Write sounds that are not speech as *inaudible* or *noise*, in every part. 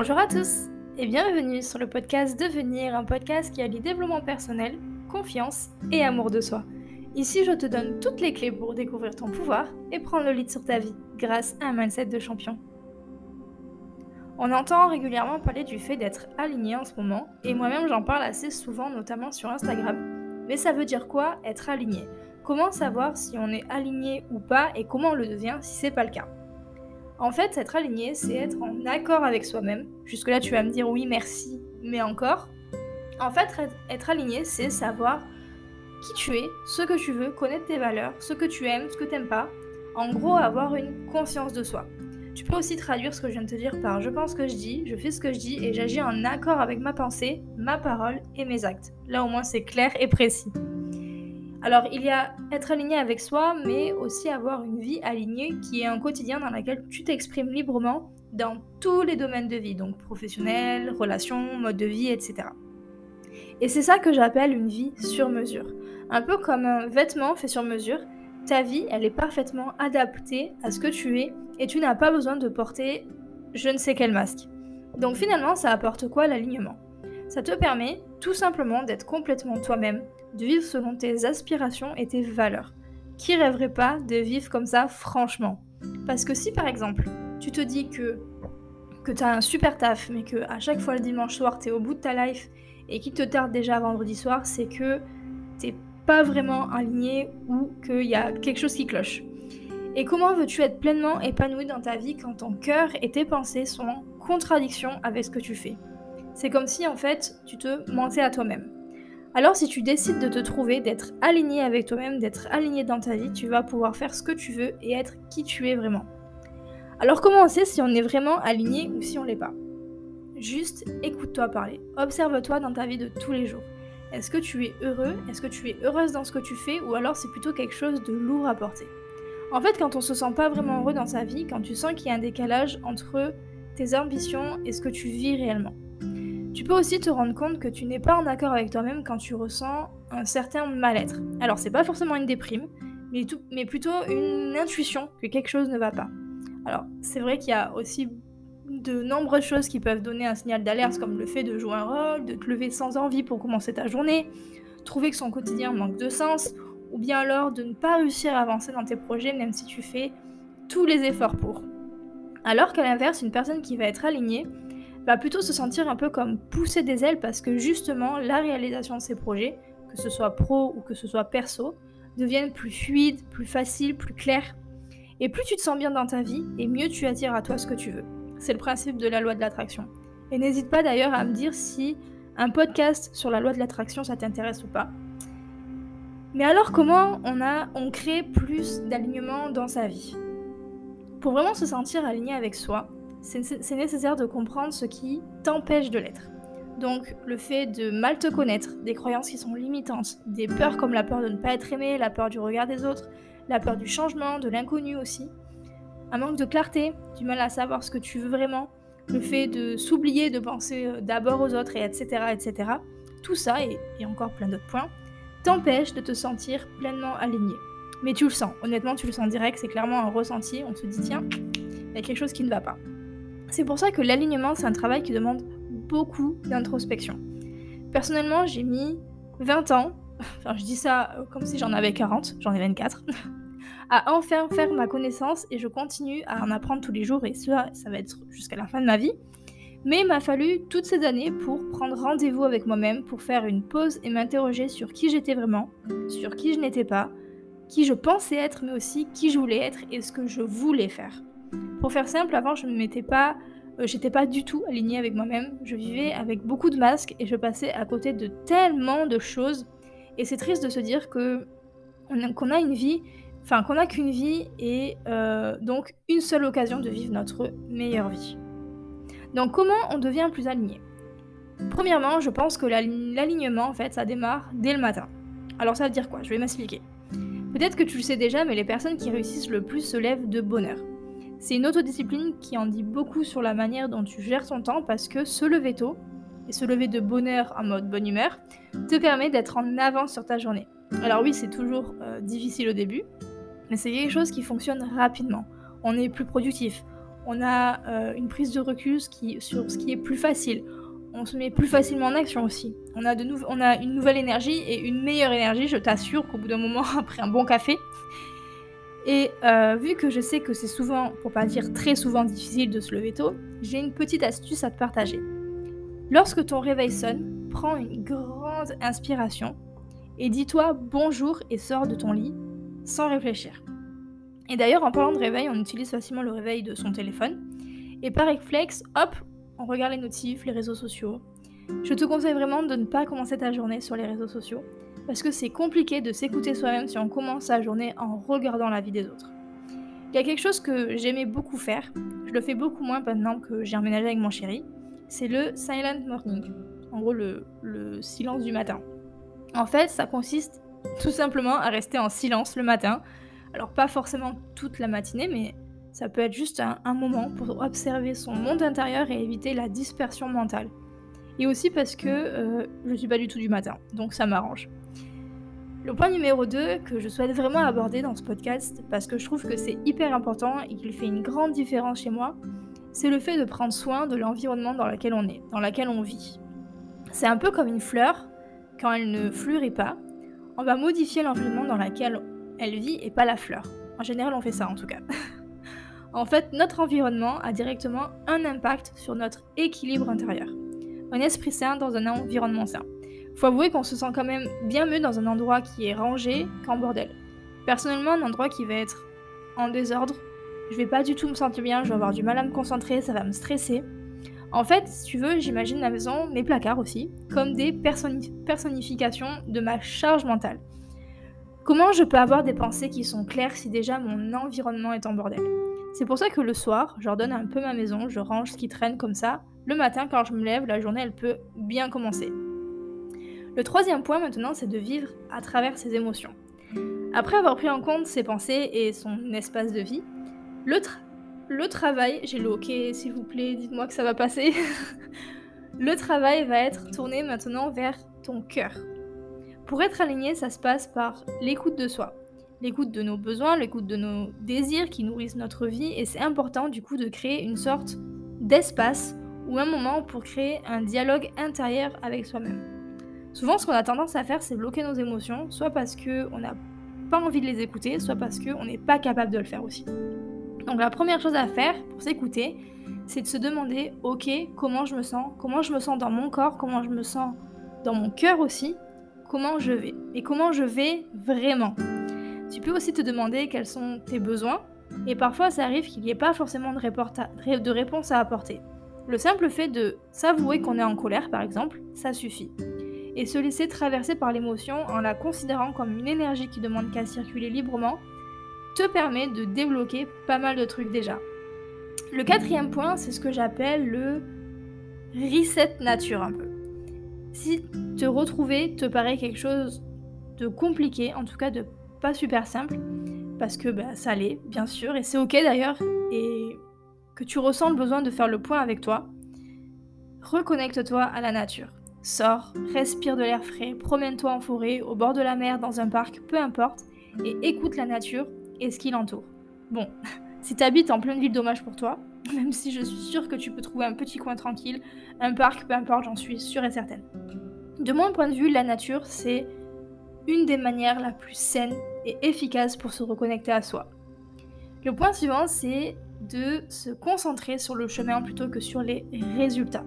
Bonjour à tous et bienvenue sur le podcast Devenir, un podcast qui allie développement personnel, confiance et amour de soi. Ici, je te donne toutes les clés pour découvrir ton pouvoir et prendre le lead sur ta vie grâce à un mindset de champion. On entend régulièrement parler du fait d'être aligné en ce moment, et moi-même j'en parle assez souvent, notamment sur Instagram. Mais ça veut dire quoi être aligné? Comment savoir si on est aligné ou pas et comment on le devient si c'est pas le cas? En fait, être aligné, c'est être en accord avec soi-même. Jusque-là, tu vas me dire oui, merci, mais encore. En fait, être aligné, c'est savoir qui tu es, ce que tu veux, connaître tes valeurs, ce que tu aimes, ce que tu n'aimes pas. En gros, avoir une conscience de soi. Tu peux aussi traduire ce que je viens de te dire par je pense ce que je dis, je fais ce que je dis et j'agis en accord avec ma pensée, ma parole et mes actes. Là au moins c'est clair et précis. Alors, il y a être aligné avec soi, mais aussi avoir une vie alignée qui est un quotidien dans lequel tu t'exprimes librement dans tous les domaines de vie, donc professionnel, relations, mode de vie, etc. Et c'est ça que j'appelle une vie sur mesure. Un peu comme un vêtement fait sur mesure, ta vie, elle est parfaitement adaptée à ce que tu es et tu n'as pas besoin de porter je ne sais quel masque. Donc finalement, ça apporte quoi l'alignement? Ça te permet tout simplement d'être complètement toi-même, de vivre selon tes aspirations et tes valeurs. Qui rêverait pas de vivre comme ça franchement? Parce que si par exemple, tu te dis que que un super taf mais que à chaque fois le dimanche soir tu es au bout de ta life et qu'il te tarde déjà vendredi soir, c'est que t'es pas vraiment aligné ou qu'il y a quelque chose qui cloche. Et comment veux-tu être pleinement épanoui dans ta vie quand ton cœur et tes pensées sont en contradiction avec ce que tu fais? C'est comme si en fait tu te mentais à toi-même. Alors si tu décides de te trouver, d'être aligné avec toi-même, d'être aligné dans ta vie, tu vas pouvoir faire ce que tu veux et être qui tu es vraiment. Alors comment on sait si on est vraiment aligné ou si on l'est pas? Juste écoute-toi parler, observe-toi dans ta vie de tous les jours. Est-ce que tu es heureux? Est-ce que tu es heureuse dans ce que tu fais? Ou alors c'est plutôt quelque chose de lourd à porter? En fait, quand on se sent pas vraiment heureux dans sa vie, quand tu sens qu'il y a un décalage entre tes ambitions et ce que tu vis réellement. Peux aussi te rendre compte que tu n'es pas en accord avec toi-même quand tu ressens un certain mal-être. Alors c'est pas forcément une déprime, mais, mais plutôt une intuition que quelque chose ne va pas. Alors c'est vrai qu'il y a aussi de nombreuses choses qui peuvent donner un signal d'alerte, comme le fait de jouer un rôle, de te lever sans envie pour commencer ta journée, trouver que son quotidien manque de sens, ou bien alors de ne pas réussir à avancer dans tes projets même si tu fais tous les efforts pour. Alors qu'à l'inverse, une personne qui va être alignée va plutôt se sentir un peu comme pousser des ailes parce que justement la réalisation de ses projets, que ce soit pro ou que ce soit perso, deviennent plus fluides, plus faciles, plus clairs. Et plus tu te sens bien dans ta vie, et mieux tu attires à toi ce que tu veux. C'est le principe de la loi de l'attraction. Et n'hésite pas d'ailleurs à me dire si un podcast sur la loi de l'attraction ça t'intéresse ou pas. Mais alors comment on a on crée plus d'alignement dans sa vie? Pour vraiment se sentir aligné avec soi, c'est nécessaire de comprendre ce qui t'empêche de l'être. Donc le fait de mal te connaître, des croyances qui sont limitantes, des peurs comme la peur de ne pas être aimé, la peur du regard des autres, la peur du changement, de l'inconnu aussi, un manque de clarté, du mal à savoir ce que tu veux vraiment, le fait de s'oublier, de penser euh, d'abord aux autres, et etc., etc. Tout ça, et, et encore plein d'autres points, t'empêche de te sentir pleinement aligné. Mais tu le sens, honnêtement tu le sens direct, c'est clairement un ressenti, on se dit tiens, il y a quelque chose qui ne va pas. C'est pour ça que l'alignement, c'est un travail qui demande beaucoup d'introspection. Personnellement, j'ai mis 20 ans, *laughs* enfin je dis ça euh, comme si j'en avais 40, j'en ai 24, *laughs* à enfin faire ma connaissance et je continue à en apprendre tous les jours et ça, ça va être jusqu'à la fin de ma vie. Mais il m'a fallu toutes ces années pour prendre rendez-vous avec moi-même, pour faire une pause et m'interroger sur qui j'étais vraiment, sur qui je n'étais pas, qui je pensais être, mais aussi qui je voulais être et ce que je voulais faire. Pour faire simple, avant, je ne pas, euh, pas du tout alignée avec moi-même. Je vivais avec beaucoup de masques et je passais à côté de tellement de choses. Et c'est triste de se dire que qu'on a une qu'une vie et euh, donc une seule occasion de vivre notre meilleure vie. Donc comment on devient plus aligné? Premièrement, je pense que l'alignement, en fait, ça démarre dès le matin. Alors ça veut dire quoi? Je vais m'expliquer. Peut-être que tu le sais déjà, mais les personnes qui réussissent le plus se lèvent de bonheur. C'est une autodiscipline qui en dit beaucoup sur la manière dont tu gères ton temps parce que se lever tôt et se lever de bonheur en mode bonne humeur te permet d'être en avance sur ta journée. Alors oui, c'est toujours euh, difficile au début, mais c'est quelque chose qui fonctionne rapidement. On est plus productif, on a euh, une prise de recul sur ce qui est plus facile. On se met plus facilement en action aussi. On a, de on a une nouvelle énergie et une meilleure énergie, je t'assure qu'au bout d'un moment, *laughs* après un bon café. Et euh, vu que je sais que c'est souvent, pour pas dire très souvent difficile de se lever tôt, j'ai une petite astuce à te partager. Lorsque ton réveil sonne, prends une grande inspiration et dis-toi bonjour et sors de ton lit sans réfléchir. Et d'ailleurs, en parlant de réveil, on utilise facilement le réveil de son téléphone. Et par réflexe, hop, on regarde les notifs, les réseaux sociaux. Je te conseille vraiment de ne pas commencer ta journée sur les réseaux sociaux, parce que c'est compliqué de s'écouter soi-même si on commence sa journée en regardant la vie des autres. Il y a quelque chose que j'aimais beaucoup faire, je le fais beaucoup moins maintenant que j'ai emménagé avec mon chéri, c'est le silent morning, en gros le, le silence du matin. En fait, ça consiste tout simplement à rester en silence le matin, alors pas forcément toute la matinée, mais ça peut être juste un, moment pour observer son monde intérieur et éviter la dispersion mentale. Et aussi parce que euh, je suis pas du tout du matin, donc ça m'arrange. Le point numéro 2 que je souhaite vraiment aborder dans ce podcast, parce que je trouve que c'est hyper important et qu'il fait une grande différence chez moi, c'est le fait de prendre soin de l'environnement dans lequel on est, dans lequel on vit. C'est un peu comme une fleur, quand elle ne fleurit pas, on va modifier l'environnement dans lequel elle vit et pas la fleur. En général, on fait ça en tout cas. *laughs* en fait, notre environnement a directement un impact sur notre équilibre intérieur. Un esprit sain dans un environnement sain. Faut avouer qu'on se sent quand même bien mieux dans un endroit qui est rangé qu'en bordel. Personnellement, un endroit qui va être en désordre, je vais pas du tout me sentir bien, je vais avoir du mal à me concentrer, ça va me stresser. En fait, si tu veux, j'imagine la maison, mes placards aussi, comme des personnifications de ma charge mentale. Comment je peux avoir des pensées qui sont claires si déjà mon environnement est en bordel? C'est pour ça que le soir, j'ordonne un peu ma maison, je range ce qui traîne comme ça. Le matin, quand je me lève, la journée, elle peut bien commencer. Le troisième point maintenant, c'est de vivre à travers ses émotions. Après avoir pris en compte ses pensées et son espace de vie, le, travail, j'ai le ok, s'il vous plaît, dites-moi que ça va passer. *laughs* le travail va être tourné maintenant vers ton cœur, pour être aligné, ça se passe par l'écoute de soi, l'écoute de nos besoins, l'écoute de nos désirs qui nourrissent notre vie, et c'est important du coup de créer une sorte d'espace ou un moment pour créer un dialogue intérieur avec soi-même. Souvent, ce qu'on a tendance à faire, c'est bloquer nos émotions, soit parce qu'on n'a pas envie de les écouter, soit parce qu'on n'est pas capable de le faire aussi. Donc la première chose à faire pour s'écouter, c'est de se demander, ok, comment je me sens, comment je me sens dans mon corps, comment je me sens dans mon cœur aussi, comment je vais et comment je vais vraiment. Tu peux aussi te demander quels sont tes besoins et parfois ça arrive qu'il n'y ait pas forcément de, de réponse à apporter. Le simple fait de s'avouer qu'on est en colère par exemple, ça suffit. Et se laisser traverser par l'émotion en la considérant comme une énergie qui demande qu'à circuler librement te permet de débloquer pas mal de trucs déjà. Le quatrième point, c'est ce que j'appelle le reset nature un peu. Si te retrouver te paraît quelque chose de compliqué, en tout cas de pas super simple, parce que bah, ça l'est, bien sûr, et c'est ok d'ailleurs, et que tu ressens le besoin de faire le point avec toi, reconnecte-toi à la nature. Sors, respire de l'air frais, promène-toi en forêt, au bord de la mer, dans un parc, peu importe, et écoute la nature et ce qui l'entoure. Bon, *laughs* si tu habites en pleine ville, dommage pour toi, *laughs* même si je suis sûre que tu peux trouver un petit coin tranquille, un parc, peu importe, j'en suis sûre et certaine. De mon point de vue, la nature, c'est une des manières la plus saines et efficaces pour se reconnecter à soi. Le point suivant, c'est de se concentrer sur le chemin plutôt que sur les résultats.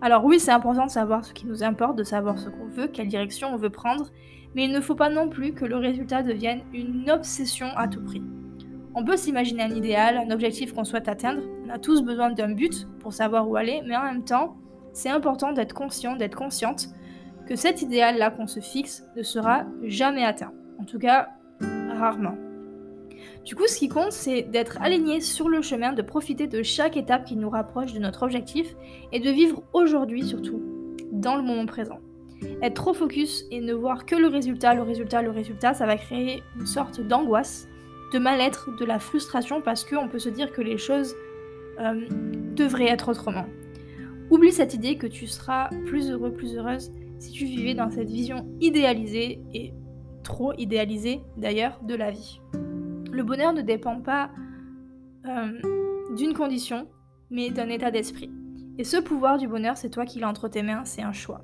Alors oui, c'est important de savoir ce qui nous importe, de savoir ce qu'on veut, quelle direction on veut prendre, mais il ne faut pas non plus que le résultat devienne une obsession à tout prix. On peut s'imaginer un idéal, un objectif qu'on souhaite atteindre. On a tous besoin d'un but pour savoir où aller, mais en même temps, c'est important d'être conscient, d'être consciente que cet idéal-là qu'on se fixe ne sera jamais atteint. En tout cas, rarement. Du coup, ce qui compte, c'est d'être aligné sur le chemin, de profiter de chaque étape qui nous rapproche de notre objectif et de vivre aujourd'hui surtout, dans le moment présent. Être trop focus et ne voir que le résultat, le résultat, le résultat, ça va créer une sorte d'angoisse de mal-être, de la frustration parce qu'on peut se dire que les choses euh, devraient être autrement. Oublie cette idée que tu seras plus heureux, plus heureuse si tu vivais dans cette vision idéalisée et trop idéalisée d'ailleurs de la vie. Le bonheur ne dépend pas euh, d'une condition, mais d'un état d'esprit. Et ce pouvoir du bonheur, c'est toi qui l'as entre tes mains, c'est un choix.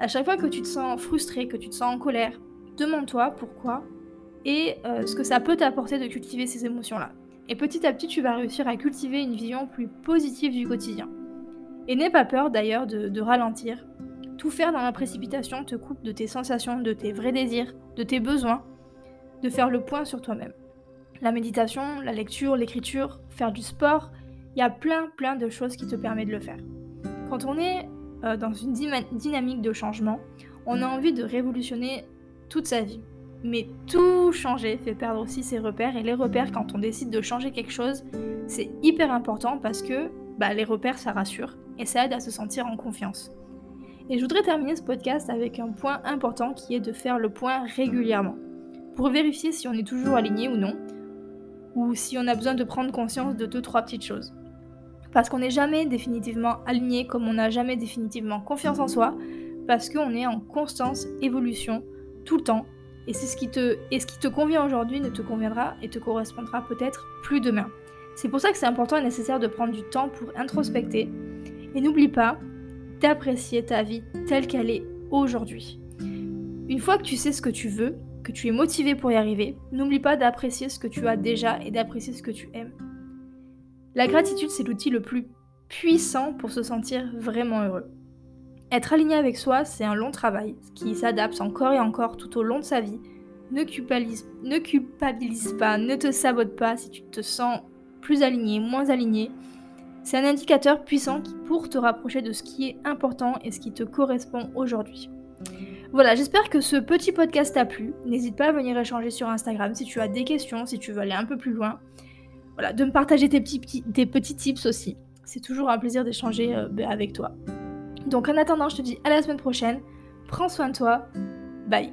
À chaque fois que tu te sens frustré, que tu te sens en colère, demande-toi pourquoi et euh, ce que ça peut t'apporter de cultiver ces émotions-là. Et petit à petit, tu vas réussir à cultiver une vision plus positive du quotidien. Et n'aie pas peur d'ailleurs de, ralentir. Tout faire dans la précipitation te coupe de tes sensations, de tes vrais désirs, de tes besoins, de faire le point sur toi-même. La méditation, la lecture, l'écriture, faire du sport, il y a plein plein de choses qui te permettent de le faire. Quand on est euh, dans une dynamique de changement, on a envie de révolutionner toute sa vie. Mais tout changer fait perdre aussi ses repères. Et les repères, quand on décide de changer quelque chose, c'est hyper important parce que bah, les repères, ça rassure et ça aide à se sentir en confiance. Et je voudrais terminer ce podcast avec un point important qui est de faire le point régulièrement. Pour vérifier si on est toujours aligné ou non, ou si on a besoin de prendre conscience de deux, trois petites choses. Parce qu'on n'est jamais définitivement aligné comme on n'a jamais définitivement confiance en soi, parce qu'on est en constance évolution tout le temps et, c'est ce qui te, et ce qui te convient aujourd'hui ne te conviendra et te correspondra peut-être plus demain. C'est pour ça que c'est important et nécessaire de prendre du temps pour introspecter. Et n'oublie pas d'apprécier ta vie telle qu'elle est aujourd'hui. Une fois que tu sais ce que tu veux, tu es motivé pour y arriver, n'oublie pas d'apprécier ce que tu as déjà et d'apprécier ce que tu aimes. La gratitude, c'est l'outil le plus puissant pour se sentir vraiment heureux. Être aligné avec soi, c'est un long travail qui s'adapte encore et encore tout au long de sa vie. Ne culpabilise, ne culpabilise pas, ne te sabote pas si tu te sens plus aligné, moins aligné. C'est un indicateur puissant pour te rapprocher de ce qui est important et ce qui te correspond aujourd'hui. Voilà, j'espère que ce petit podcast t'a plu. N'hésite pas à venir échanger sur Instagram si tu as des questions, si tu veux aller un peu plus loin. Voilà, de me partager tes petits, petits tips aussi. C'est toujours un plaisir d'échanger euh, ben, avec toi. Donc en attendant, je te dis à la semaine prochaine. Prends soin de toi. Bye.